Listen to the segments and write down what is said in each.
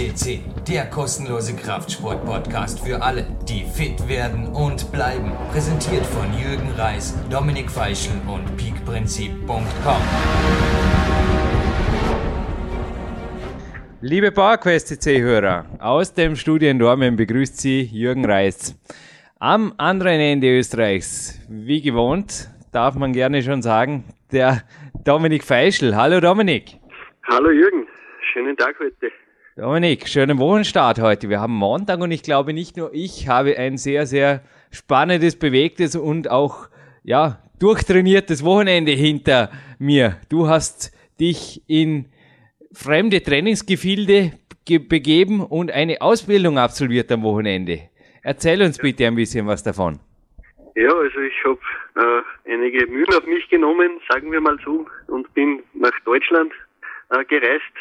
CC, der kostenlose Kraftsport-Podcast für alle, die fit werden und bleiben. Präsentiert von Jürgen Reis, Dominik Feischl und peakprinzip.com. Liebe PowerQuest CC-Hörer, aus dem Studio in Dormen begrüßt Sie Jürgen Reis. Am anderen Ende Österreichs, wie gewohnt, darf man gerne schon sagen, der Dominik Feischl. Hallo Dominik. Hallo Jürgen, schönen Tag heute. Dominik, schönen Wochenstart heute. Wir haben Montag und ich glaube nicht nur ich habe ein sehr, sehr spannendes, bewegtes und auch, ja, durchtrainiertes Wochenende hinter mir. Du hast dich in fremde Trainingsgefilde begeben und eine Ausbildung absolviert am Wochenende. Erzähl uns bitte ein bisschen was davon. Ja, also ich habe äh, einige Mühen auf mich genommen, sagen wir mal so, und bin nach Deutschland äh, gereist,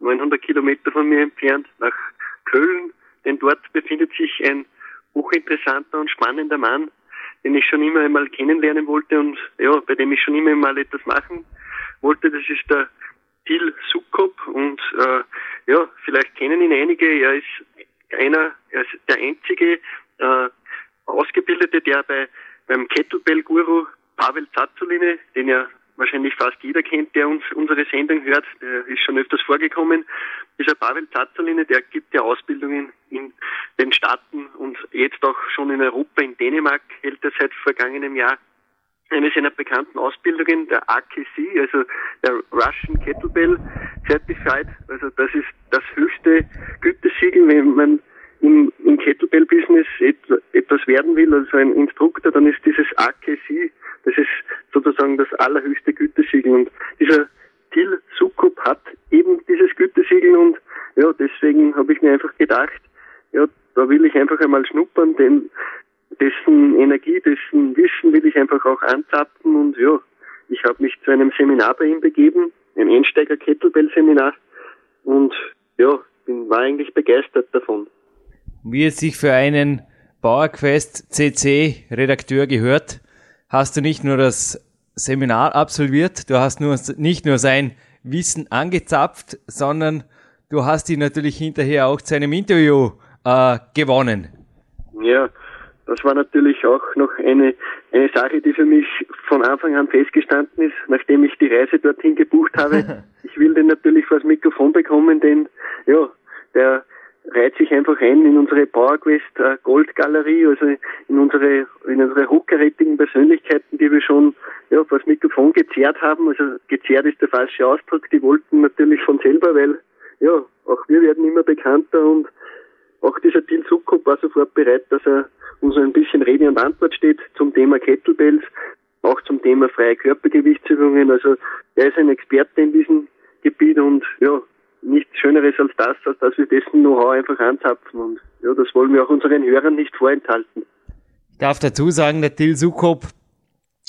900 Kilometer von mir entfernt, nach Köln, denn dort befindet sich ein hochinteressanter und spannender Mann, den ich schon immer einmal kennenlernen wollte und ja, bei dem ich schon immer einmal etwas machen wollte. Das ist der Til Sukop und äh, ja, vielleicht kennen ihn einige. Er ist einer, er ist der einzige äh, Ausgebildete, der bei beim Kettlebell-Guru Pavel Zazzuline, den ja wahrscheinlich fast jeder kennt, der uns unsere Sendung hört, der ist schon öfters vorgekommen. Dieser Pavel Zazzuline, der gibt ja Ausbildungen in den Staaten und jetzt auch schon in Europa, in Dänemark hält er seit vergangenem Jahr eine seiner bekannten Ausbildungen, der AKC, also der Russian Kettlebell Certified. Also das ist das höchste Gütesiegel, wenn man im, im Kettlebell-Business et, etwas werden will, also ein Instruktor, dann ist dieses AKC, das ist sozusagen das allerhöchste Gütesiegel. Und dieser Til Sukup hat eben dieses Gütesiegel und ja, deswegen habe ich mir einfach gedacht, ja, da will ich einfach einmal schnuppern, denn dessen Energie, dessen Wissen will ich einfach auch anzapfen und ja, ich habe mich zu einem Seminar bei ihm begeben, ein Einsteiger-Kettlebell-Seminar und ja, bin, war eigentlich begeistert davon. Wie es sich für einen PowerQuest CC Redakteur gehört, hast du nicht nur das Seminar absolviert, du hast nur, nicht nur sein Wissen angezapft, sondern du hast ihn natürlich hinterher auch zu einem Interview äh, gewonnen. Ja, das war natürlich auch noch eine, eine Sache, die für mich von Anfang an festgestanden ist, nachdem ich die Reise dorthin gebucht habe. ich will den natürlich vors Mikrofon bekommen, denn ja, der reiht sich einfach ein in unsere PowerQuest äh, Goldgalerie, also in unsere in unsere hochkarätigen Persönlichkeiten, die wir schon ja, vor das Mikrofon gezerrt haben. Also gezerrt ist der falsche Ausdruck. Die wollten natürlich von selber, weil ja auch wir werden immer bekannter und auch dieser Til Sukop war sofort bereit, dass er uns ein bisschen Rede und Antwort steht zum Thema Kettlebells, auch zum Thema freie Körpergewichtsübungen. Also er ist ein Experte in diesem Gebiet und ja, nichts Schöneres als das, als dass wir dessen Know-how einfach anzapfen. Und ja, das wollen wir auch unseren Hörern nicht vorenthalten. Ich darf dazu sagen, der Till Sukop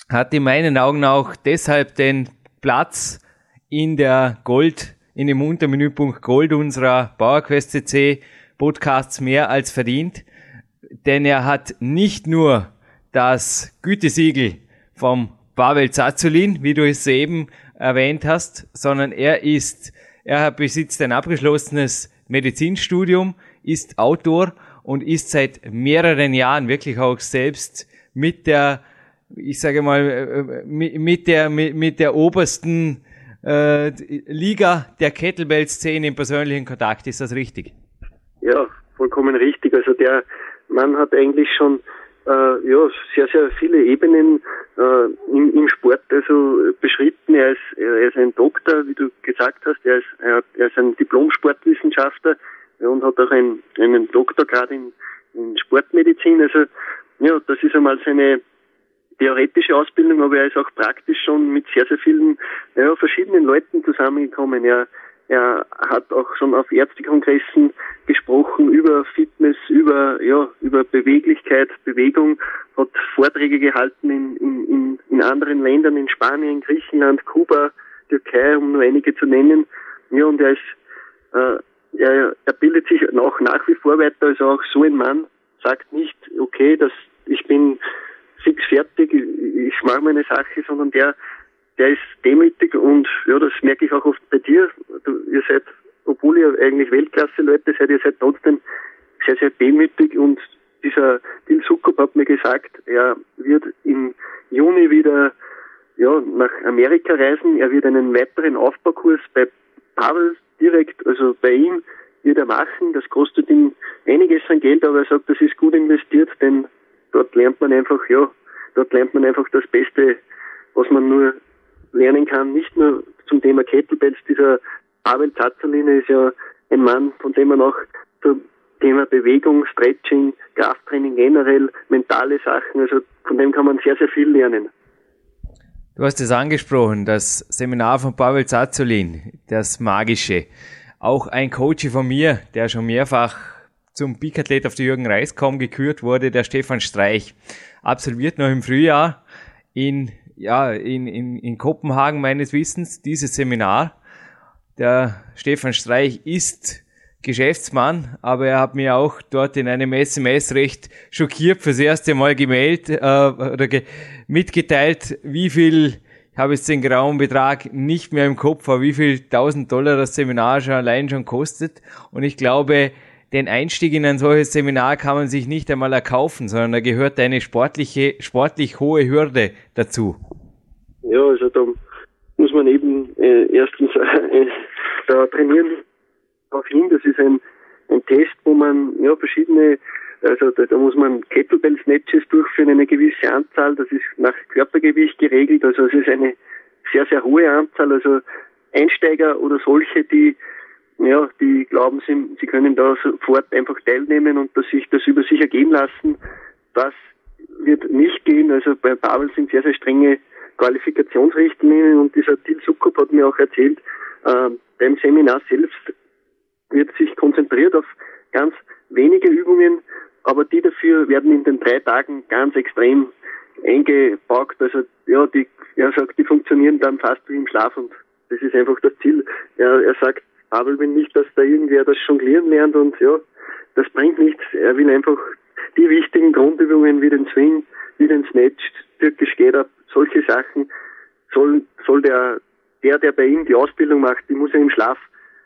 hat in meinen Augen auch deshalb den Platz in der Gold, in dem Untermenüpunkt Gold unserer PowerQuest CC Podcasts mehr als verdient, denn er hat nicht nur das Gütesiegel vom Pavel Zazulin, wie du es eben erwähnt hast, sondern er ist er besitzt ein abgeschlossenes Medizinstudium, ist Autor und ist seit mehreren Jahren wirklich auch selbst mit der, ich sage mal, äh, mit der, mit, mit der obersten äh, Liga der Kettlebell-Szene in persönlichen Kontakt. Ist das richtig? Ja, vollkommen richtig. Also der Mann hat eigentlich schon äh, ja, sehr, sehr viele Ebenen äh, im, im Sport also beschritten. Er ist, er ist ein Doktor, wie du gesagt hast. Er ist, er, er ist ein Diplom-Sportwissenschaftler und hat auch ein, einen Doktorgrad in, in Sportmedizin. Also ja, das ist einmal seine theoretische Ausbildung, aber er ist auch praktisch schon mit sehr, sehr vielen ja, verschiedenen Leuten zusammengekommen. Er er hat auch schon auf Ärztekongressen gesprochen über Fitness, über, ja, über Beweglichkeit, Bewegung, hat Vorträge gehalten in, in, in anderen Ländern, in Spanien, Griechenland, Kuba, Türkei, um nur einige zu nennen. Ja, und er ist, äh, er, er bildet sich auch nach wie vor weiter, also auch so ein Mann sagt nicht, okay, das, ich bin fix fertig, ich mache meine Sache, sondern der der ist demütig und ja, das merke ich auch oft bei dir. Du, ihr seid obwohl ihr eigentlich Weltklasse-Leute seid, ihr seid trotzdem sehr, sehr demütig und dieser Dil Sukup hat mir gesagt, er wird im Juni wieder ja, nach Amerika reisen. Er wird einen weiteren Aufbaukurs bei Pavel direkt, also bei ihm, wird er machen. Das kostet ihm einiges an Geld, aber er sagt, das ist gut investiert, denn dort lernt man einfach, ja, dort lernt man einfach das Beste, was man nur lernen kann. Nicht nur zum Thema Kettlebells. Dieser Pavel Zazzaline ist ja ein Mann, von dem man auch zum Thema Bewegung, Stretching, Krafttraining generell, mentale Sachen, also von dem kann man sehr, sehr viel lernen. Du hast es angesprochen, das Seminar von Pavel Zazulin, das Magische. Auch ein Coach von mir, der schon mehrfach zum Peak-Athlet auf der Jürgen Reiskom gekürt wurde, der Stefan Streich, absolviert noch im Frühjahr in, ja, in, in, in Kopenhagen meines Wissens dieses Seminar. Der Stefan Streich ist Geschäftsmann, aber er hat mir auch dort in einem SMS recht schockiert fürs erste Mal gemeldet äh, oder ge mitgeteilt, wie viel, ich habe jetzt den grauen Betrag nicht mehr im Kopf, aber wie viel 1000 Dollar das Seminar schon allein schon kostet. Und ich glaube, den Einstieg in ein solches Seminar kann man sich nicht einmal erkaufen, sondern da gehört eine sportliche, sportlich hohe Hürde dazu. Ja, also da muss man eben äh, erstens äh, da trainieren darauf hin. Das ist ein, ein Test, wo man ja verschiedene, also da, da muss man Kettlebell Snatches durchführen, eine gewisse Anzahl. Das ist nach Körpergewicht geregelt. Also es ist eine sehr, sehr hohe Anzahl. Also Einsteiger oder solche, die ja, die glauben, sie, sie können da sofort einfach teilnehmen und dass sich das über sich ergehen lassen, das wird nicht gehen. Also bei Pavel sind sehr, sehr strenge Qualifikationsrichtlinien und dieser Til Sukup hat mir auch erzählt, äh, beim Seminar selbst wird sich konzentriert auf ganz wenige Übungen, aber die dafür werden in den drei Tagen ganz extrem eingepackt. Also ja, die, er sagt, die funktionieren dann fast wie im Schlaf und das ist einfach das Ziel. Er, er sagt, aber wenn nicht, dass da irgendwer das Jonglieren lernt und ja, das bringt nichts. Er will einfach die wichtigen Grundübungen wie den Swing, wie den Snatch, türkisch geht ab, solche Sachen soll, soll der, der, der bei ihm die Ausbildung macht, die muss er im Schlaf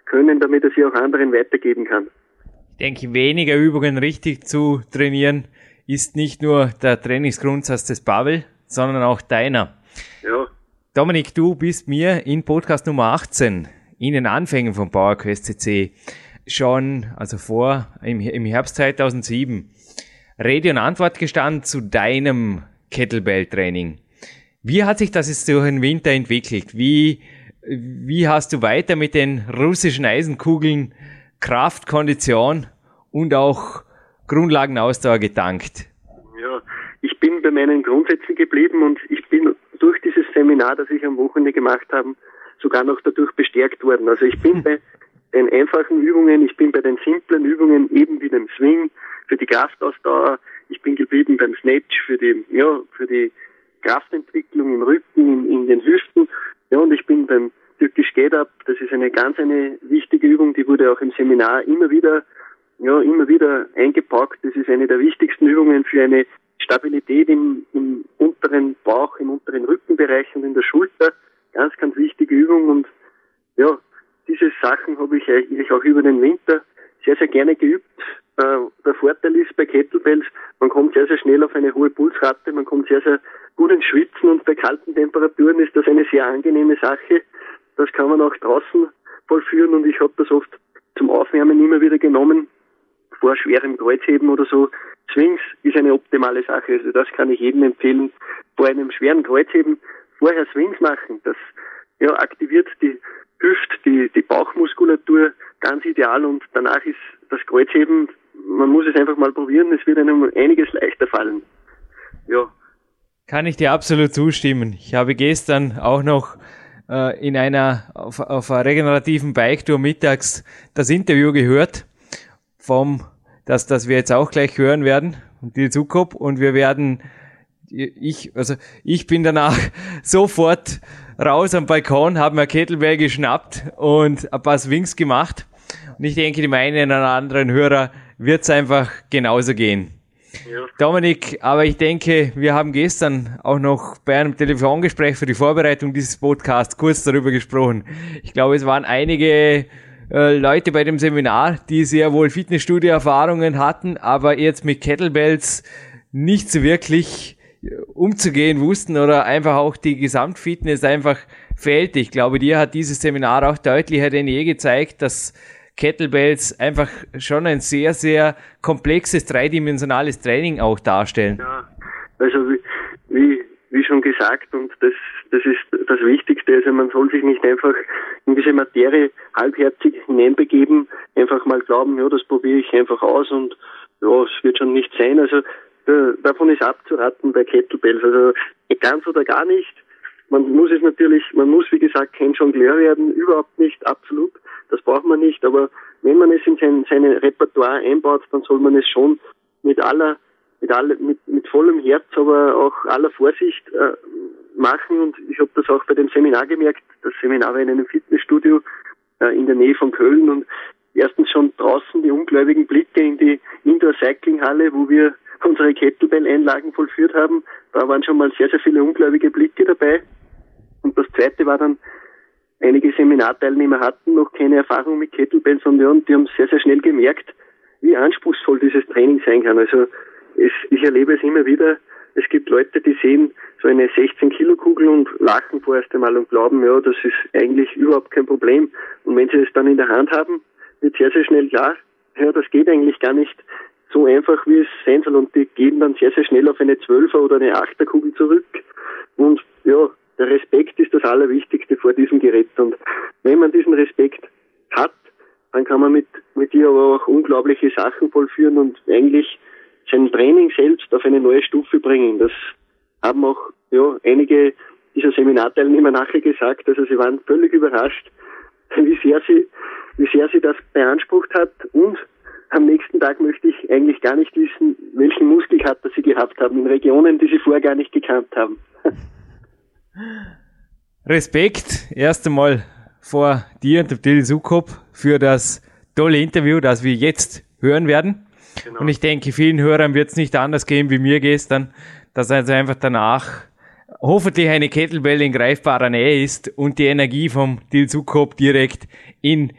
können, damit er sie auch anderen weitergeben kann. Ich denke, weniger Übungen richtig zu trainieren ist nicht nur der Trainingsgrundsatz des Pavel, sondern auch deiner. Ja. Dominik, du bist mir in Podcast Nummer 18 in den Anfängen von PowerQuest CC schon, also vor, im, im Herbst 2007, Rede und Antwort gestanden zu deinem Kettlebell-Training. Wie hat sich das jetzt durch den Winter entwickelt? Wie wie hast du weiter mit den russischen Eisenkugeln Kraft, Kondition und auch Grundlagenausdauer gedankt? Ja, ich bin bei meinen Grundsätzen geblieben und ich bin durch dieses Seminar, das ich am Wochenende gemacht habe, sogar noch dadurch bestärkt worden. Also ich bin bei den einfachen Übungen, ich bin bei den simplen Übungen, eben wie dem Swing, für die Kraftausdauer, ich bin geblieben beim Snatch, für die, ja, für die Kraftentwicklung im Rücken, in, in den Hüften ja, und ich bin beim Türkisch Get Up, das ist eine ganz eine wichtige Übung, die wurde auch im Seminar immer wieder, ja, immer wieder eingepackt. Das ist eine der wichtigsten Übungen für eine Stabilität im, im unteren Bauch, im unteren Rückenbereich und in der Schulter. Ganz, ganz wichtige Übung und ja, diese Sachen habe ich eigentlich auch über den Winter sehr, sehr gerne geübt. Äh, der Vorteil ist bei Kettlebells, man kommt sehr, sehr schnell auf eine hohe Pulsrate, man kommt sehr, sehr gut ins Schwitzen und bei kalten Temperaturen ist das eine sehr angenehme Sache. Das kann man auch draußen vollführen und ich habe das oft zum Aufwärmen immer wieder genommen, vor schwerem Kreuzheben oder so. Swings ist eine optimale Sache, also das kann ich jedem empfehlen. Vor einem schweren Kreuzheben vorher Swings machen, das ja, aktiviert die Hüft, die, die Bauchmuskulatur ganz ideal und danach ist das Kreuzheben, man muss es einfach mal probieren, es wird einem einiges leichter fallen. Ja, kann ich dir absolut zustimmen. Ich habe gestern auch noch äh, in einer auf, auf einer regenerativen Bike-Tour mittags das Interview gehört vom, das, das wir jetzt auch gleich hören werden, die Zukop und wir werden ich, also ich bin danach sofort raus am Balkon, habe mir Kettlebell geschnappt und ein paar Swings gemacht. Und ich denke, dem einen oder anderen Hörer wird es einfach genauso gehen. Ja. Dominik, aber ich denke, wir haben gestern auch noch bei einem Telefongespräch für die Vorbereitung dieses Podcasts kurz darüber gesprochen. Ich glaube, es waren einige äh, Leute bei dem Seminar, die sehr wohl Fitnessstudio-Erfahrungen hatten, aber jetzt mit Kettlebells nicht so wirklich umzugehen wussten oder einfach auch die Gesamtfitness einfach fehlt. Ich glaube, dir hat dieses Seminar auch deutlicher denn je gezeigt, dass Kettlebells einfach schon ein sehr, sehr komplexes, dreidimensionales Training auch darstellen. Ja, also wie, wie, wie schon gesagt, und das, das ist das Wichtigste, also man soll sich nicht einfach in diese Materie halbherzig hineinbegeben, einfach mal glauben, ja, das probiere ich einfach aus und ja, es wird schon nicht sein. Also davon ist abzuraten bei Kettlebells. Also ganz oder gar nicht. Man muss es natürlich, man muss wie gesagt kein Jongleur werden, überhaupt nicht, absolut. Das braucht man nicht, aber wenn man es in sein, sein Repertoire einbaut, dann soll man es schon mit aller, mit aller, mit, mit vollem Herz, aber auch aller Vorsicht äh, machen. Und ich habe das auch bei dem Seminar gemerkt. Das Seminar war in einem Fitnessstudio äh, in der Nähe von Köln und erstens schon draußen die ungläubigen Blicke in die Indoor-Cycling-Halle, wo wir unsere Kettlebell-Einlagen vollführt haben. Da waren schon mal sehr, sehr viele ungläubige Blicke dabei. Und das zweite war dann, einige Seminarteilnehmer hatten noch keine Erfahrung mit Kettlebells und, die haben sehr, sehr schnell gemerkt, wie anspruchsvoll dieses Training sein kann. Also es, ich erlebe es immer wieder, es gibt Leute, die sehen so eine 16 Kilo Kugel und lachen vorerst einmal und glauben, ja, das ist eigentlich überhaupt kein Problem. Und wenn sie es dann in der Hand haben, wird sehr, sehr schnell klar, ja, das geht eigentlich gar nicht so einfach, wie es sein soll. Und die gehen dann sehr, sehr schnell auf eine 12er oder eine 8er Kugel zurück. Und ja, der Respekt ist das Allerwichtigste vor diesem Gerät. Und wenn man diesen Respekt hat, dann kann man mit, mit ihr aber auch unglaubliche Sachen vollführen und eigentlich sein Training selbst auf eine neue Stufe bringen. Das haben auch ja, einige dieser Seminarteilnehmer nachher gesagt. Also sie waren völlig überrascht, wie sehr sie, wie sehr sie das beansprucht hat. Und am nächsten Tag möchte ich eigentlich gar nicht wissen, welchen Muskelkater sie gehabt haben in Regionen, die sie vorher gar nicht gekannt haben. Respekt erst einmal vor dir und dem Till Sukop für das tolle Interview, das wir jetzt hören werden. Genau. Und ich denke, vielen Hörern wird es nicht anders gehen wie mir gestern, dass also einfach danach hoffentlich eine Kettlebell in greifbarer Nähe ist und die Energie vom Till Sukop direkt in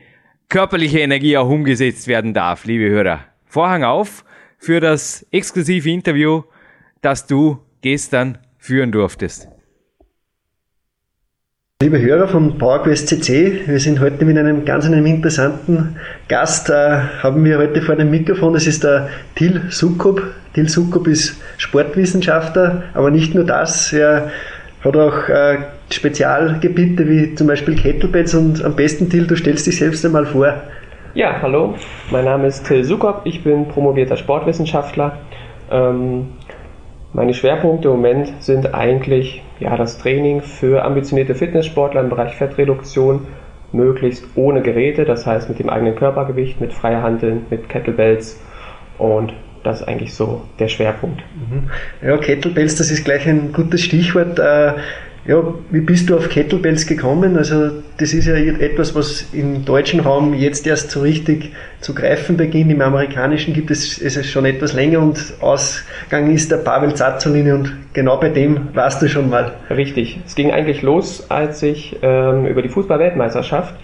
körperliche Energie auch umgesetzt werden darf, liebe Hörer. Vorhang auf für das exklusive Interview, das du gestern führen durftest. Liebe Hörer von PowerQuest CC, wir sind heute mit einem ganz einem interessanten Gast, äh, haben wir heute vor dem Mikrofon, das ist der Til Sukup. Til Sukup ist Sportwissenschaftler, aber nicht nur das, er hat auch äh, Spezialgebiete wie zum Beispiel Kettlebells und am besten Til, du stellst dich selbst einmal vor. Ja, hallo, mein Name ist Till Sukop, ich bin promovierter Sportwissenschaftler. Ähm, meine Schwerpunkte im Moment sind eigentlich ja, das Training für ambitionierte Fitnesssportler im Bereich Fettreduktion, möglichst ohne Geräte, das heißt mit dem eigenen Körpergewicht, mit freier Handeln, mit Kettlebells und das ist eigentlich so der Schwerpunkt. Mhm. Ja, Kettlebells, das ist gleich ein gutes Stichwort. Äh, ja, wie bist du auf Kettlebells gekommen? Also das ist ja etwas, was im deutschen Raum jetzt erst so richtig zu greifen beginnt. Im amerikanischen gibt es es schon etwas länger und Ausgang ist der Pavel Zazzolini und genau bei dem warst du schon mal. Richtig. Es ging eigentlich los, als ich ähm, über die Fußball-Weltmeisterschaft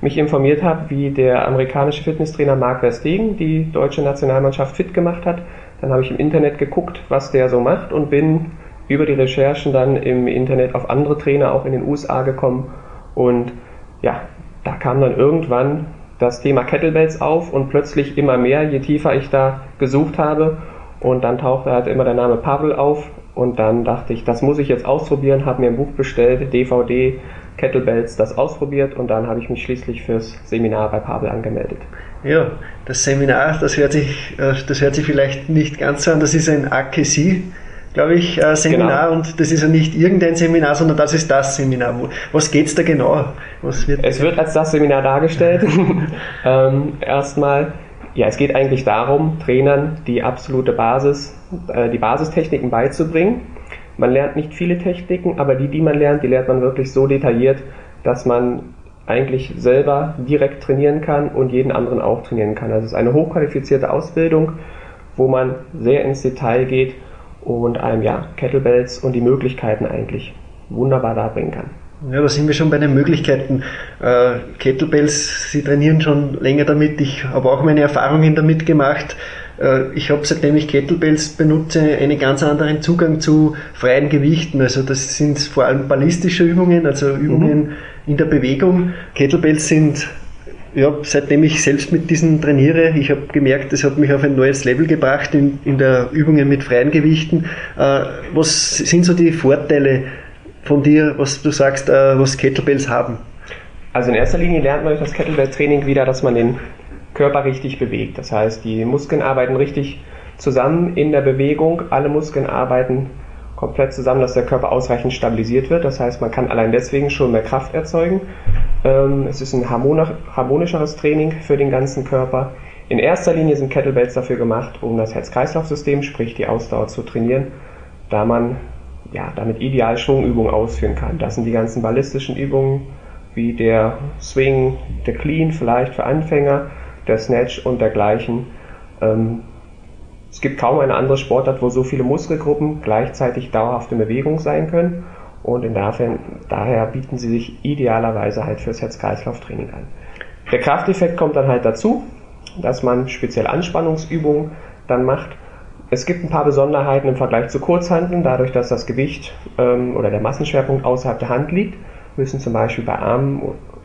mich informiert habe, wie der amerikanische Fitnesstrainer Mark Verstegen die deutsche Nationalmannschaft fit gemacht hat. Dann habe ich im Internet geguckt, was der so macht und bin über die Recherchen dann im Internet auf andere Trainer auch in den USA gekommen. Und ja, da kam dann irgendwann das Thema Kettlebells auf und plötzlich immer mehr, je tiefer ich da gesucht habe. Und dann tauchte halt immer der Name Pavel auf. Und dann dachte ich, das muss ich jetzt ausprobieren, habe mir ein Buch bestellt, DVD, Kettlebells, das ausprobiert und dann habe ich mich schließlich fürs Seminar bei Pavel angemeldet. Ja, das Seminar, das hört sich, äh, das hört sich vielleicht nicht ganz so an, das ist ein AKC glaube ich, äh, Seminar genau. und das ist ja nicht irgendein Seminar, sondern das ist das Seminar. Was geht es da genau? Wird es wird als das Seminar dargestellt. ähm, erstmal, ja, es geht eigentlich darum, Trainern die absolute Basis, äh, die Basistechniken beizubringen. Man lernt nicht viele Techniken, aber die, die man lernt, die lernt man wirklich so detailliert, dass man eigentlich selber direkt trainieren kann und jeden anderen auch trainieren kann. Also es ist eine hochqualifizierte Ausbildung, wo man sehr ins Detail geht und einem ja Kettlebells und die Möglichkeiten eigentlich wunderbar darbringen kann. Ja, da sind wir schon bei den Möglichkeiten. Äh, Kettlebells, Sie trainieren schon länger damit. Ich habe auch meine Erfahrungen damit gemacht. Äh, ich habe, seitdem ich Kettlebells benutze, einen ganz anderen Zugang zu freien Gewichten. Also das sind vor allem ballistische Übungen, also Übungen mhm. in der Bewegung. Kettlebells sind ja, seitdem ich selbst mit diesen trainiere, ich habe gemerkt, das hat mich auf ein neues Level gebracht in, in der Übungen mit freien Gewichten. Äh, was sind so die Vorteile von dir, was du sagst, äh, was Kettlebells haben? Also in erster Linie lernt man durch das Kettlebell-Training wieder, dass man den Körper richtig bewegt. Das heißt, die Muskeln arbeiten richtig zusammen in der Bewegung. Alle Muskeln arbeiten komplett zusammen, dass der Körper ausreichend stabilisiert wird. Das heißt, man kann allein deswegen schon mehr Kraft erzeugen. Ähm, es ist ein harmonischeres Training für den ganzen Körper. In erster Linie sind Kettlebells dafür gemacht, um das Herz-Kreislauf-System, sprich die Ausdauer zu trainieren, da man ja, damit ideal Schwungübungen ausführen kann. Das sind die ganzen ballistischen Übungen, wie der Swing, der Clean vielleicht für Anfänger, der Snatch und dergleichen. Ähm, es gibt kaum eine andere Sportart, wo so viele Muskelgruppen gleichzeitig dauerhaft in Bewegung sein können. Und insofern, daher bieten sie sich idealerweise halt fürs Herz-Kreislauf-Training an. Der Krafteffekt kommt dann halt dazu, dass man speziell Anspannungsübungen dann macht es gibt ein paar Besonderheiten im Vergleich zu Kurzhandeln. Dadurch, dass das Gewicht ähm, oder der Massenschwerpunkt außerhalb der Hand liegt, müssen zum Beispiel bei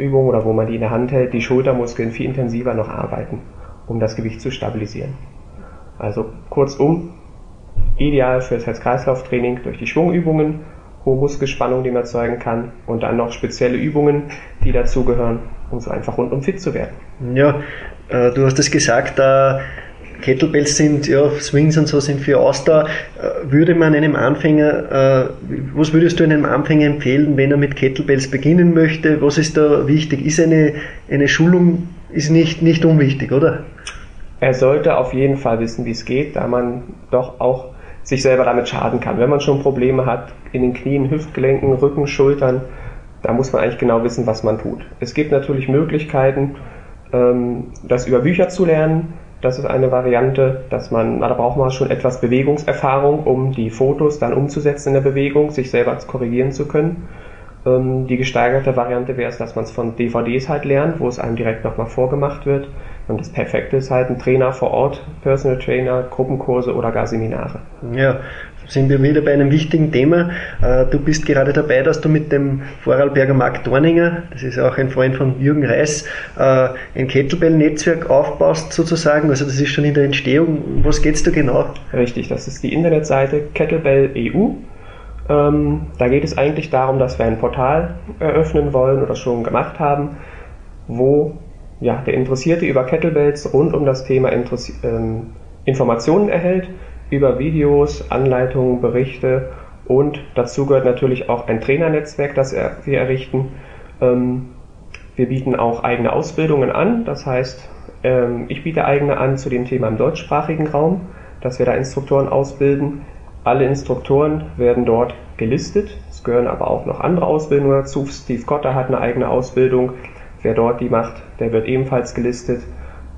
Armübungen oder wo man die in der Hand hält, die Schultermuskeln viel intensiver noch arbeiten, um das Gewicht zu stabilisieren. Also kurzum, ideal für das Herz-Kreislauf-Training durch die Schwungübungen, hohe Muskelspannung, die man erzeugen kann und dann noch spezielle Übungen, die dazugehören, um so einfach rundum fit zu werden. Ja, äh, du hast es gesagt, äh, Kettlebells sind, ja, Swings und so sind für Ausdauer. Äh, würde man einem Anfänger, äh, was würdest du einem Anfänger empfehlen, wenn er mit Kettlebells beginnen möchte? Was ist da wichtig? Ist eine, eine Schulung ist nicht, nicht unwichtig, oder? Er sollte auf jeden Fall wissen, wie es geht, da man doch auch sich selber damit schaden kann. Wenn man schon Probleme hat in den Knien, Hüftgelenken, Rücken, Schultern, da muss man eigentlich genau wissen, was man tut. Es gibt natürlich Möglichkeiten, ähm, das über Bücher zu lernen. Das ist eine Variante, dass man, da braucht man schon etwas Bewegungserfahrung, um die Fotos dann umzusetzen in der Bewegung, sich selber korrigieren zu können. Ähm, die gesteigerte Variante wäre es, dass man es von DVDs halt lernt, wo es einem direkt nochmal vorgemacht wird. Und das Perfekte ist halt ein Trainer vor Ort, Personal Trainer, Gruppenkurse oder gar Seminare. Ja, sind wir wieder bei einem wichtigen Thema. Äh, du bist gerade dabei, dass du mit dem Vorarlberger Marc Dorninger, das ist auch ein Freund von Jürgen Reis, äh, ein Kettlebell-Netzwerk aufbaust sozusagen. Also das ist schon in der Entstehung. Was geht's da genau? Richtig, das ist die Internetseite Kettlebell EU. Ähm, da geht es eigentlich darum, dass wir ein Portal eröffnen wollen oder schon gemacht haben, wo ja, der Interessierte über Kettlebells rund um das Thema Interessi ähm, Informationen erhält über Videos, Anleitungen, Berichte und dazu gehört natürlich auch ein Trainernetzwerk, das wir errichten. Ähm, wir bieten auch eigene Ausbildungen an, das heißt, ähm, ich biete eigene an zu dem Thema im deutschsprachigen Raum, dass wir da Instruktoren ausbilden. Alle Instruktoren werden dort gelistet. Es gehören aber auch noch andere Ausbildungen dazu. Steve Cotter hat eine eigene Ausbildung. Wer dort die macht, der wird ebenfalls gelistet.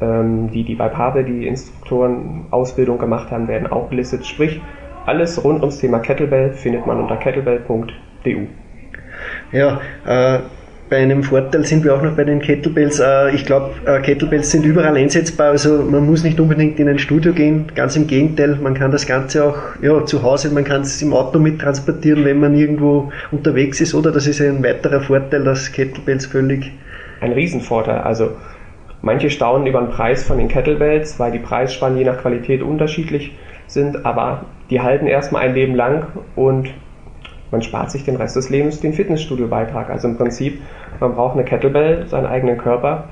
Ähm, die, die bei Pavel die Instruktoren-Ausbildung gemacht haben, werden auch gelistet. Sprich, alles rund ums Thema Kettlebell findet man unter kettlebell.du. Ja, äh, bei einem Vorteil sind wir auch noch bei den Kettlebells. Äh, ich glaube, äh, Kettlebells sind überall einsetzbar, also man muss nicht unbedingt in ein Studio gehen. Ganz im Gegenteil, man kann das Ganze auch ja, zu Hause, man kann es im Auto mittransportieren, wenn man irgendwo unterwegs ist, oder? Das ist ein weiterer Vorteil, dass Kettlebells völlig. Ein Riesenvorteil. Also Manche staunen über den Preis von den Kettlebells, weil die Preisspannen je nach Qualität unterschiedlich sind, aber die halten erstmal ein Leben lang und man spart sich den Rest des Lebens den Fitnessstudio-Beitrag. Also im Prinzip, man braucht eine Kettlebell, seinen eigenen Körper,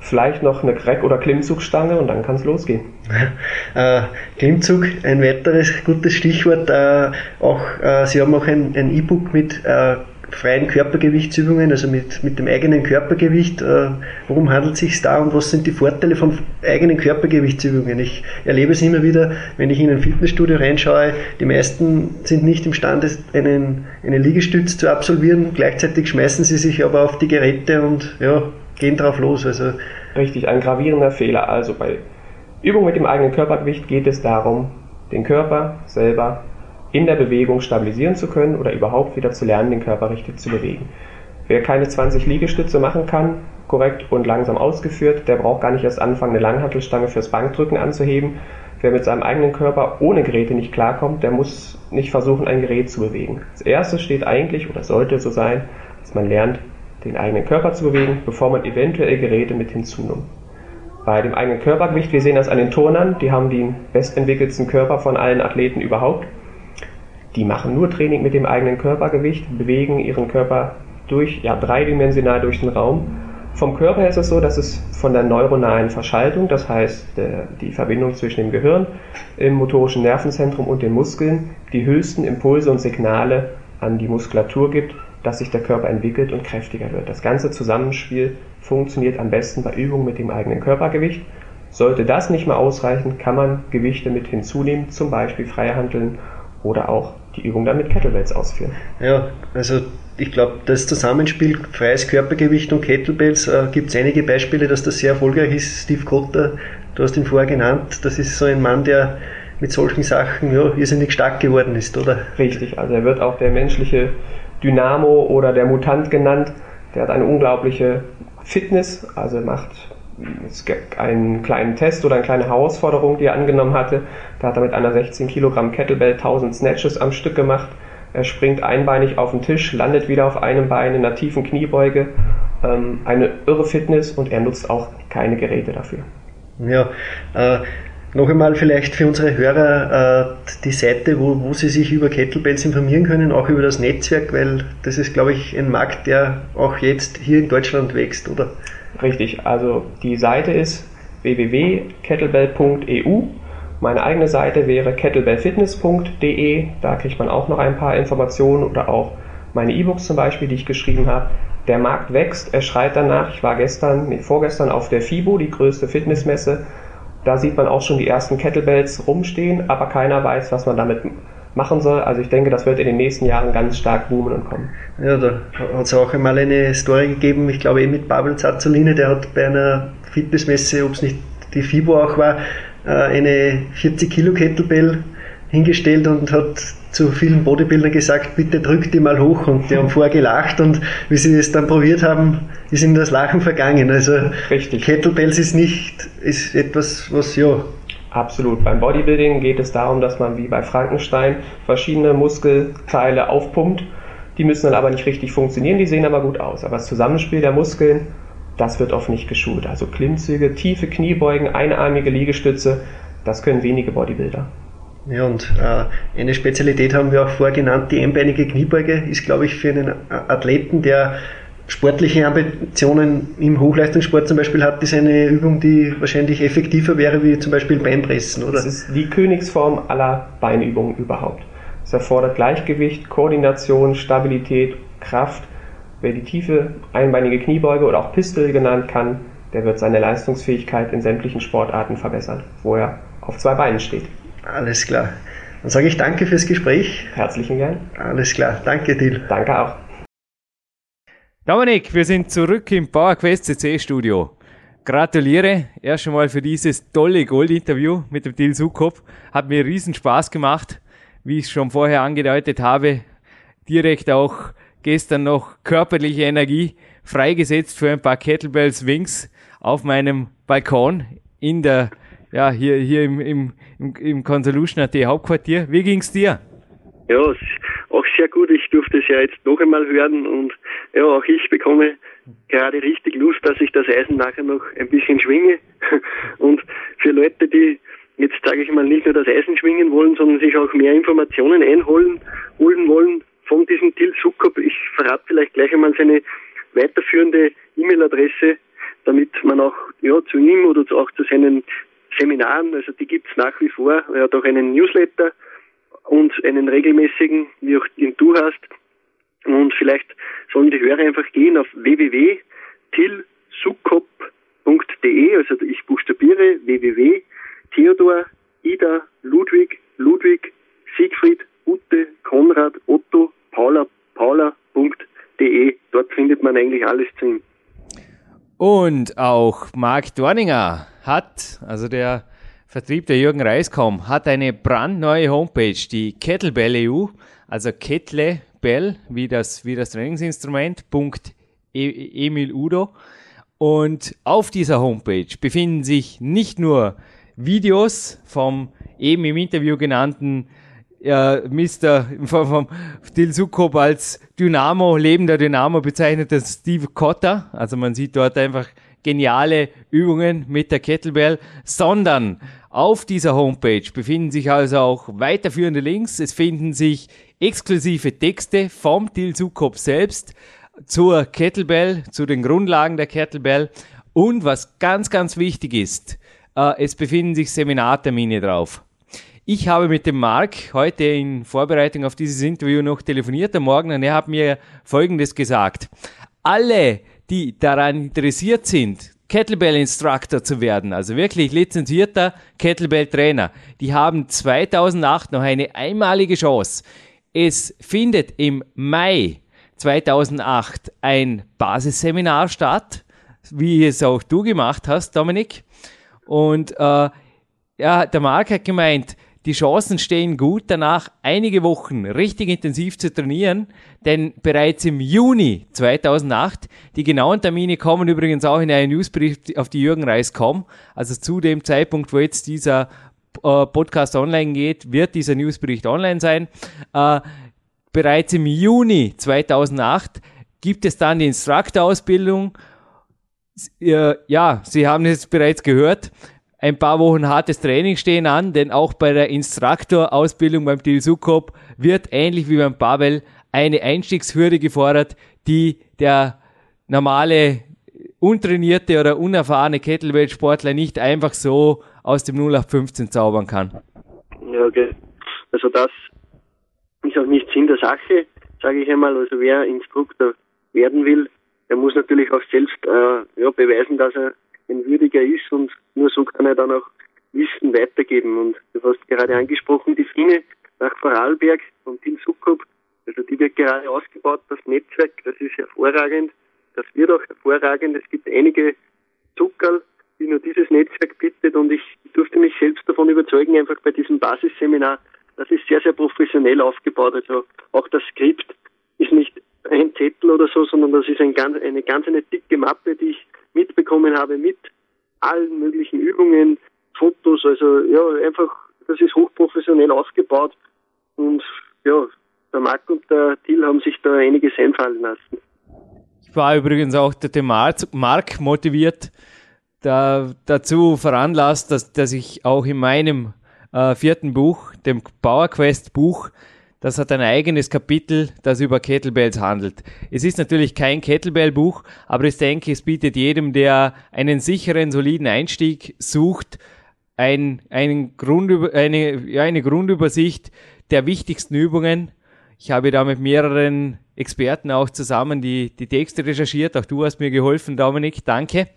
vielleicht noch eine Crack- oder Klimmzugstange und dann kann es losgehen. Äh, Klimmzug, ein weiteres gutes Stichwort. Äh, auch, äh, Sie haben auch ein E-Book mit äh, freien Körpergewichtsübungen, also mit, mit dem eigenen Körpergewicht. Äh, worum handelt es sich da und was sind die Vorteile von eigenen Körpergewichtsübungen? Ich erlebe es immer wieder, wenn ich in ein Fitnessstudio reinschaue, die meisten sind nicht imstande, einen, einen Liegestütz zu absolvieren, gleichzeitig schmeißen sie sich aber auf die Geräte und ja, gehen drauf los. Also Richtig, ein gravierender Fehler. Also bei Übungen mit dem eigenen Körpergewicht geht es darum, den Körper selber in der Bewegung stabilisieren zu können oder überhaupt wieder zu lernen, den Körper richtig zu bewegen. Wer keine 20 Liegestütze machen kann, korrekt und langsam ausgeführt, der braucht gar nicht erst anfangen, eine Langhantelstange fürs Bankdrücken anzuheben. Wer mit seinem eigenen Körper ohne Geräte nicht klarkommt, der muss nicht versuchen, ein Gerät zu bewegen. Das erste steht eigentlich oder sollte so sein, dass man lernt, den eigenen Körper zu bewegen, bevor man eventuell Geräte mit hinzunimmt. Bei dem eigenen Körpergewicht, wir sehen das an den Turnern, die haben den bestentwickelten Körper von allen Athleten überhaupt. Die machen nur Training mit dem eigenen Körpergewicht, bewegen ihren Körper durch, ja, dreidimensional durch den Raum. Vom Körper her ist es so, dass es von der neuronalen Verschaltung, das heißt die Verbindung zwischen dem Gehirn, im motorischen Nervenzentrum und den Muskeln, die höchsten Impulse und Signale an die Muskulatur gibt, dass sich der Körper entwickelt und kräftiger wird. Das ganze Zusammenspiel funktioniert am besten bei Übungen mit dem eigenen Körpergewicht. Sollte das nicht mehr ausreichen, kann man Gewichte mit hinzunehmen, zum Beispiel Freihandeln oder auch die Übung dann mit Kettlebells ausführen. Ja, also ich glaube, das Zusammenspiel freies Körpergewicht und Kettlebells äh, gibt es einige Beispiele, dass das sehr erfolgreich ist. Steve Cotter, du hast ihn vorher genannt, das ist so ein Mann, der mit solchen Sachen ja, irrsinnig stark geworden ist, oder? Richtig, also er wird auch der menschliche Dynamo oder der Mutant genannt. Der hat eine unglaubliche Fitness, also macht es gibt einen kleinen Test oder eine kleine Herausforderung, die er angenommen hatte. Da hat er mit einer 16 Kilogramm Kettlebell 1000 Snatches am Stück gemacht. Er springt einbeinig auf den Tisch, landet wieder auf einem Bein in einer tiefen Kniebeuge. Ähm, eine irre Fitness und er nutzt auch keine Geräte dafür. Ja, äh, noch einmal vielleicht für unsere Hörer äh, die Seite, wo, wo sie sich über Kettlebells informieren können, auch über das Netzwerk, weil das ist, glaube ich, ein Markt, der auch jetzt hier in Deutschland wächst, oder? Richtig, also die Seite ist www.kettlebell.eu. Meine eigene Seite wäre kettlebellfitness.de. Da kriegt man auch noch ein paar Informationen oder auch meine E-Books zum Beispiel, die ich geschrieben habe. Der Markt wächst, er schreit danach. Ich war gestern, nee, vorgestern auf der FIBO, die größte Fitnessmesse. Da sieht man auch schon die ersten Kettlebells rumstehen, aber keiner weiß, was man damit machen soll. Also ich denke, das wird in den nächsten Jahren ganz stark boomen und kommen. Ja, da hat es auch einmal eine Story gegeben, ich glaube eh mit Pavel Zazzoline, der hat bei einer Fitnessmesse, ob es nicht die FIBO auch war, äh, eine 40 Kilo Kettlebell hingestellt und hat zu vielen Bodybuildern gesagt, bitte drückt die mal hoch und die haben vorher gelacht und wie sie es dann probiert haben, ist ihnen das Lachen vergangen. Also Richtig. Kettlebells ist nicht, ist etwas, was ja Absolut. Beim Bodybuilding geht es darum, dass man wie bei Frankenstein verschiedene Muskelteile aufpumpt. Die müssen dann aber nicht richtig funktionieren, die sehen aber gut aus. Aber das Zusammenspiel der Muskeln, das wird oft nicht geschult. Also Klimmzüge, tiefe Kniebeugen, einarmige Liegestütze, das können wenige Bodybuilder. Ja, und äh, eine Spezialität haben wir auch vorgenannt, die einbeinige Kniebeuge ist, glaube ich, für einen Athleten, der sportliche Ambitionen im Hochleistungssport zum Beispiel hat, ist eine Übung, die wahrscheinlich effektiver wäre wie zum Beispiel Beinpressen, oder? Das ist die Königsform aller Beinübungen überhaupt. Es erfordert Gleichgewicht, Koordination, Stabilität, Kraft. Wer die tiefe einbeinige Kniebeuge oder auch Pistol genannt kann, der wird seine Leistungsfähigkeit in sämtlichen Sportarten verbessern, wo er auf zwei Beinen steht. Alles klar. Dann sage ich danke fürs Gespräch. Herzlichen Dank. Alles klar. Danke, Dil. Danke auch. Dominik, wir sind zurück im PowerQuest CC Studio. Gratuliere erst einmal für dieses tolle Gold-Interview mit dem Til Sukop. Hat mir riesen Spaß gemacht, wie ich es schon vorher angedeutet habe. Direkt auch gestern noch körperliche Energie freigesetzt für ein paar Kettlebell Swings auf meinem Balkon in der, ja, hier, hier im, im, im, im Consolution AT Hauptquartier. Wie ging's dir? Ja, auch sehr gut. Ich durfte es ja jetzt noch einmal hören und ja, auch ich bekomme gerade richtig Lust, dass ich das Eisen nachher noch ein bisschen schwinge. Und für Leute, die jetzt sage ich mal nicht nur das Eisen schwingen wollen, sondern sich auch mehr Informationen einholen holen wollen von diesem Til Sukop, ich verrate vielleicht gleich einmal seine weiterführende E-Mail-Adresse, damit man auch ja, zu ihm oder auch zu seinen Seminaren, also die gibt es nach wie vor, er hat auch einen Newsletter, und einen regelmäßigen, wie auch den du hast. Und vielleicht sollen die Hörer einfach gehen auf www.tilsukop.de, also ich buchstabiere www. Theodor, Ida, Ludwig, Ludwig, Siegfried, Ute, Konrad, Otto, Paula, Paula.de. Dort findet man eigentlich alles zu ihm. Und auch Marc Dorninger hat, also der Vertrieb der Jürgen Reiskom hat eine brandneue Homepage, die Kettlebell EU, also Kettlebell, wie das, wie das Trainingsinstrument, e Emil Udo. Und auf dieser Homepage befinden sich nicht nur Videos vom eben im Interview genannten äh, Mr. vom, vom Dil Sukop als Dynamo, lebender Dynamo bezeichneter Steve Cotter. Also man sieht dort einfach geniale Übungen mit der Kettlebell, sondern auf dieser Homepage befinden sich also auch weiterführende Links. Es finden sich exklusive Texte vom Til Sukop selbst zur Kettlebell, zu den Grundlagen der Kettlebell und was ganz, ganz wichtig ist, äh, es befinden sich Seminartermine drauf. Ich habe mit dem Marc heute in Vorbereitung auf dieses Interview noch telefoniert am Morgen und er hat mir Folgendes gesagt. Alle, die daran interessiert sind, Kettlebell Instructor zu werden, also wirklich lizenzierter Kettlebell Trainer, die haben 2008 noch eine einmalige Chance. Es findet im Mai 2008 ein Basisseminar statt, wie es auch du gemacht hast, Dominik. Und äh, ja, der Marc hat gemeint, die Chancen stehen gut, danach einige Wochen richtig intensiv zu trainieren, denn bereits im Juni 2008, die genauen Termine kommen übrigens auch in einem Newsbrief auf die Jürgen Reis.com, also zu dem Zeitpunkt, wo jetzt dieser äh, Podcast online geht, wird dieser Newsbericht online sein. Äh, bereits im Juni 2008 gibt es dann die Instructor-Ausbildung. Ja, Sie haben es bereits gehört. Ein paar Wochen hartes Training stehen an, denn auch bei der Instructor-Ausbildung beim Sukop wird ähnlich wie beim Pavel eine Einstiegshürde gefordert, die der normale untrainierte oder unerfahrene Kettlebell-Sportler nicht einfach so aus dem 0815 zaubern kann. Ja, okay. Also das ist auch nicht Sinn der Sache, sage ich einmal. Also wer Instruktor werden will, der muss natürlich auch selbst äh, ja, beweisen, dass er ein würdiger ist und nur so kann er dann auch Wissen weitergeben. Und du hast gerade angesprochen, die Fine nach Vorarlberg und in Sukup, also die wird gerade ausgebaut, das Netzwerk, das ist hervorragend, das wird auch hervorragend. Es gibt einige Zuckerl, die nur dieses Netzwerk bietet und ich durfte mich selbst davon überzeugen, einfach bei diesem Basisseminar, das ist sehr, sehr professionell aufgebaut. Also auch das Skript ist nicht ein Zettel oder so, sondern das ist ein ganz, eine ganz eine dicke Mappe, die ich mitbekommen habe mit allen möglichen Übungen, Fotos. Also ja, einfach, das ist hochprofessionell aufgebaut und ja, der Marc und der Till haben sich da einiges einfallen lassen. Ich war übrigens auch der Marc motiviert, da, dazu veranlasst, dass, dass ich auch in meinem äh, vierten Buch, dem Power Quest Buch, das hat ein eigenes Kapitel, das über Kettlebells handelt. Es ist natürlich kein Kettlebell-Buch, aber ich denke, es bietet jedem, der einen sicheren, soliden Einstieg sucht, ein, einen Grundüber, eine, ja, eine Grundübersicht der wichtigsten Übungen. Ich habe da mit mehreren Experten auch zusammen die, die Texte recherchiert. Auch du hast mir geholfen, Dominik. Danke.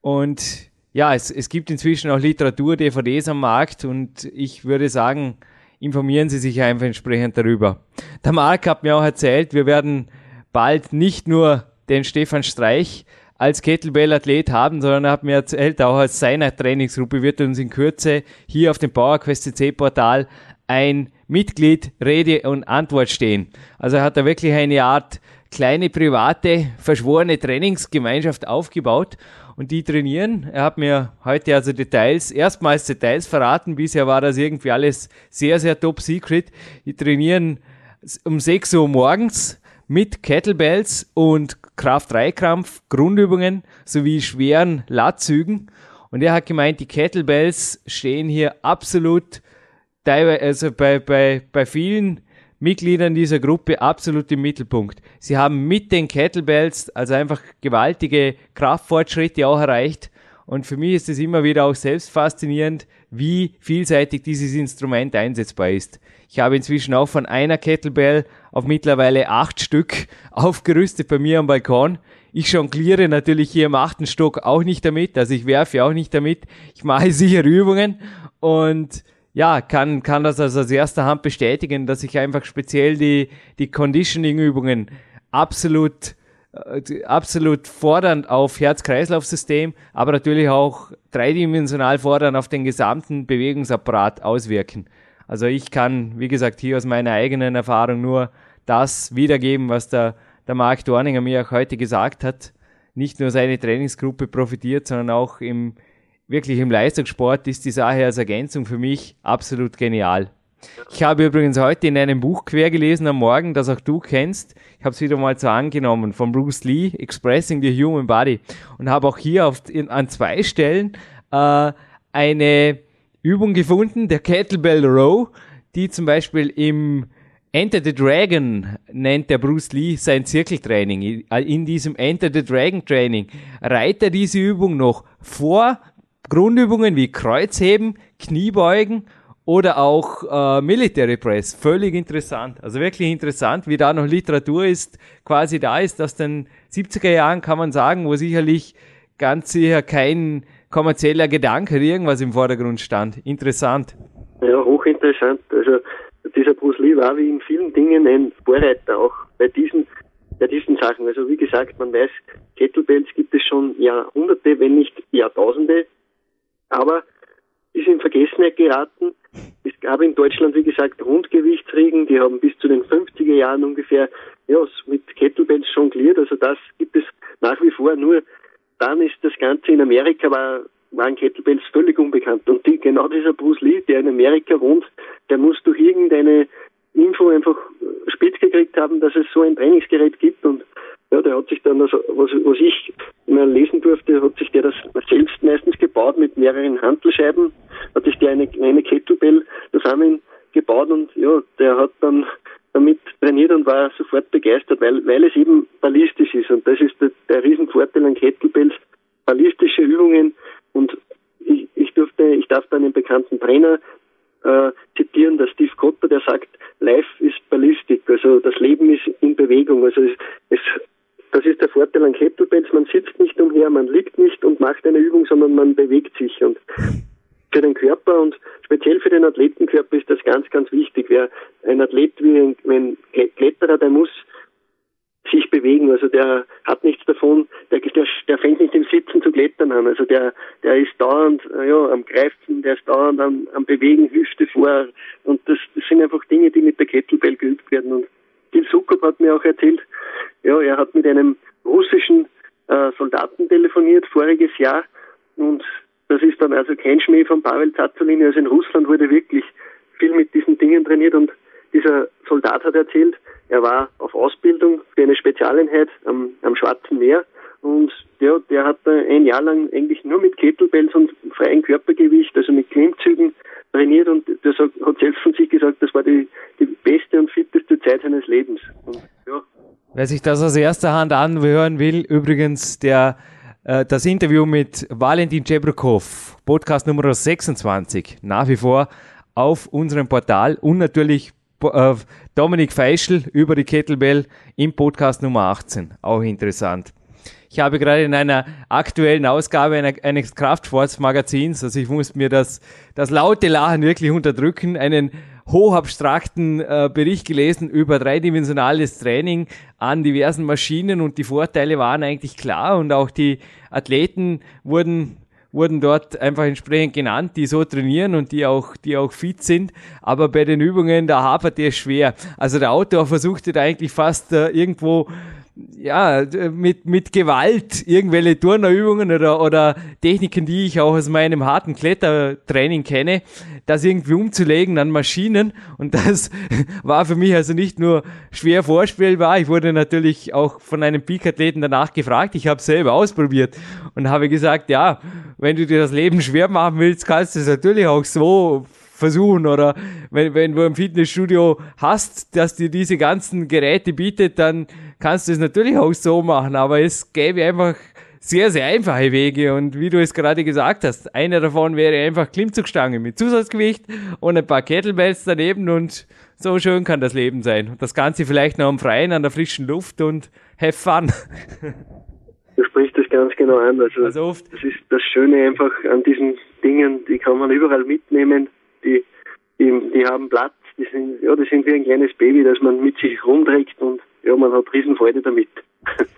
Und ja, es, es gibt inzwischen auch Literatur, DVDs am Markt und ich würde sagen, informieren Sie sich einfach entsprechend darüber. Der Marc hat mir auch erzählt, wir werden bald nicht nur den Stefan Streich als Kettlebell-Athlet haben, sondern er hat mir erzählt, auch als seiner Trainingsgruppe wird uns in Kürze hier auf dem PowerQuest CC-Portal ein Mitglied Rede und Antwort stehen. Also er hat da wirklich eine Art kleine private, verschworene Trainingsgemeinschaft aufgebaut und die trainieren. Er hat mir heute also Details, erstmals Details verraten. Bisher war das irgendwie alles sehr, sehr top secret. Die trainieren um 6 Uhr morgens mit Kettlebells und Kraft-3-Krampf, Grundübungen sowie schweren Latzügen. Und er hat gemeint, die Kettlebells stehen hier absolut, also bei, bei, bei vielen Mitgliedern dieser Gruppe absolut im Mittelpunkt. Sie haben mit den Kettlebells also einfach gewaltige Kraftfortschritte auch erreicht. Und für mich ist es immer wieder auch selbst faszinierend, wie vielseitig dieses Instrument einsetzbar ist. Ich habe inzwischen auch von einer Kettlebell auf mittlerweile acht Stück aufgerüstet bei mir am Balkon. Ich jongliere natürlich hier im achten Stock auch nicht damit, also ich werfe auch nicht damit. Ich mache sicher Übungen und ja, kann, kann das also aus erster Hand bestätigen, dass ich einfach speziell die, die Conditioning-Übungen absolut, äh, absolut fordernd auf Herz-Kreislauf-System, aber natürlich auch dreidimensional fordernd auf den gesamten Bewegungsapparat auswirken. Also ich kann, wie gesagt, hier aus meiner eigenen Erfahrung nur das wiedergeben, was der, der Marc Dorninger mir auch heute gesagt hat, nicht nur seine Trainingsgruppe profitiert, sondern auch im, wirklich im Leistungssport ist die Sache als Ergänzung für mich absolut genial. Ich habe übrigens heute in einem Buch quer gelesen am Morgen, das auch du kennst. Ich habe es wieder mal so angenommen von Bruce Lee, Expressing the Human Body. Und habe auch hier auf, in, an zwei Stellen äh, eine Übung gefunden, der Kettlebell Row, die zum Beispiel im Enter the Dragon nennt der Bruce Lee sein Zirkeltraining. In diesem Enter the Dragon Training reiht er diese Übung noch vor Grundübungen wie Kreuzheben, Kniebeugen oder auch äh, Military Press. Völlig interessant. Also wirklich interessant, wie da noch Literatur ist, quasi da ist. Aus den 70er Jahren kann man sagen, wo sicherlich ganz sicher kein kommerzieller Gedanke irgendwas im Vordergrund stand. Interessant. Ja, hochinteressant. Also dieser Bruce Lee war wie in vielen Dingen ein Vorreiter, auch bei diesen, bei diesen Sachen. Also wie gesagt, man weiß, Kettlebells gibt es schon Jahrhunderte, wenn nicht Jahrtausende, aber ist in Vergessenheit geraten. Es gab in Deutschland, wie gesagt, Rundgewichtsregen, die haben bis zu den 50er Jahren ungefähr ja, mit Kettlebells jongliert. Also das gibt es nach wie vor. Nur dann ist das Ganze in Amerika war waren Kettlebells völlig unbekannt. Und die, genau dieser Bruce Lee, der in Amerika wohnt, der muss durch irgendeine Info einfach spitz gekriegt haben, dass es so ein Trainingsgerät gibt und ja, der hat sich dann, also, was, was ich mal lesen durfte, hat sich der das selbst meistens gebaut mit mehreren Handelscheiben, hat sich der eine, eine Kettlebell zusammengebaut und ja, der hat dann damit trainiert und war sofort begeistert, weil, weil es eben ballistisch ist und das ist der, der Riesenvorteil an Kettlebells. Ballistische Übungen und ich, ich durfte, ich darf da einen bekannten Trainer äh, zitieren, der Steve Cotter, der sagt, Life ist Ballistik, also das Leben ist in Bewegung. Also es, es, das ist der Vorteil an Kettlebells, man sitzt nicht umher, man liegt nicht und macht eine Übung, sondern man bewegt sich und für den Körper und speziell für den Athletenkörper ist das ganz, ganz wichtig. Wer ein Athlet wie ein, ein Kletterer, der muss sich bewegen. Also der hat nichts davon, der, der, der fängt nicht im Sitzen zu klettern an. Also der, der ist dauernd ja, am Greifen, der ist dauernd am, am Bewegen, Hüfte vor. Und das, das sind einfach Dinge, die mit der Kettlebell geübt werden. Und Gil Sukop hat mir auch erzählt, ja, er hat mit einem russischen äh, Soldaten telefoniert voriges Jahr und das ist dann also kein Schmäh von Pavel Zazulin. Also in Russland wurde wirklich viel mit diesen Dingen trainiert und dieser Soldat hat erzählt, er war auf Ausbildung für eine Spezialeinheit am, am Schwarzen Meer und ja, der hat ein Jahr lang eigentlich nur mit Kettlebells und freiem Körpergewicht, also mit Klimmzügen trainiert und der hat selbst von sich gesagt, das war die, die beste und fitteste Zeit seines Lebens. Und, ja. Wer sich das aus erster Hand anhören will, übrigens der das Interview mit Valentin Cebrukov, Podcast Nummer 26, nach wie vor auf unserem Portal und natürlich äh, Dominik Feischl über die Kettlebell im Podcast Nummer 18. Auch interessant. Ich habe gerade in einer aktuellen Ausgabe eines Kraftsportsmagazins, also ich muss mir das, das laute Lachen wirklich unterdrücken, einen hochabstrakten äh, Bericht gelesen über dreidimensionales Training an diversen Maschinen und die Vorteile waren eigentlich klar und auch die Athleten wurden wurden dort einfach entsprechend genannt, die so trainieren und die auch, die auch fit sind. Aber bei den Übungen, da hapert es schwer. Also der Autor versuchte da eigentlich fast äh, irgendwo ja, mit, mit Gewalt irgendwelche Turnerübungen oder, oder Techniken, die ich auch aus meinem harten Klettertraining kenne, das irgendwie umzulegen an Maschinen. Und das war für mich also nicht nur schwer vorspielbar. Ich wurde natürlich auch von einem Peak-Athleten danach gefragt. Ich habe selber ausprobiert und habe gesagt, ja, wenn du dir das Leben schwer machen willst, kannst du es natürlich auch so versuchen oder wenn, wenn du im Fitnessstudio hast, dass dir diese ganzen Geräte bietet, dann kannst du es natürlich auch so machen, aber es gäbe einfach sehr, sehr einfache Wege und wie du es gerade gesagt hast, einer davon wäre einfach Klimmzugstange mit Zusatzgewicht und ein paar Kettlebells daneben und so schön kann das Leben sein. Und das Ganze vielleicht noch am Freien, an der frischen Luft und have fun. Du sprichst das ganz genau an. Also, also oft. das ist das Schöne einfach an diesen Dingen, die kann man überall mitnehmen die, die, die haben Platz, die sind, ja, die sind wie ein kleines Baby, das man mit sich rumträgt und ja, man hat Riesenfreude damit.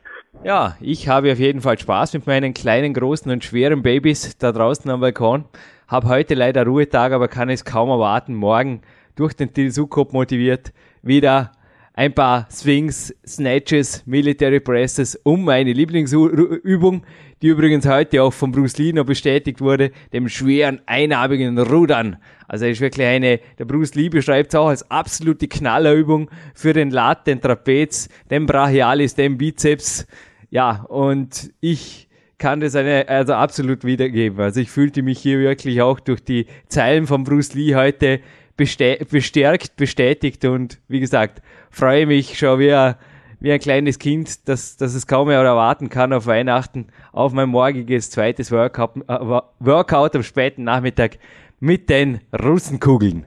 Ja, ich habe auf jeden Fall Spaß mit meinen kleinen, großen und schweren Babys da draußen am Balkon. Habe heute leider Ruhetag, aber kann es kaum erwarten, morgen durch den Tilsukop motiviert wieder ein paar Swings, Snatches, Military Presses um meine Lieblingsübung, die übrigens heute auch von Bruce Lee noch bestätigt wurde, dem schweren einarmigen Rudern. Also ist wirklich eine, der Bruce Lee beschreibt es auch als absolute Knallerübung für den Lat, den Trapez, den Brachialis, den Bizeps. Ja, und ich kann das eine, also absolut wiedergeben. Also ich fühlte mich hier wirklich auch durch die Zeilen von Bruce Lee heute bestärkt, bestätigt und wie gesagt, freue mich schon wie ein, wie ein kleines Kind, dass, dass es kaum mehr erwarten kann auf Weihnachten, auf mein morgiges zweites Workout, äh, Workout am späten Nachmittag mit den Russenkugeln.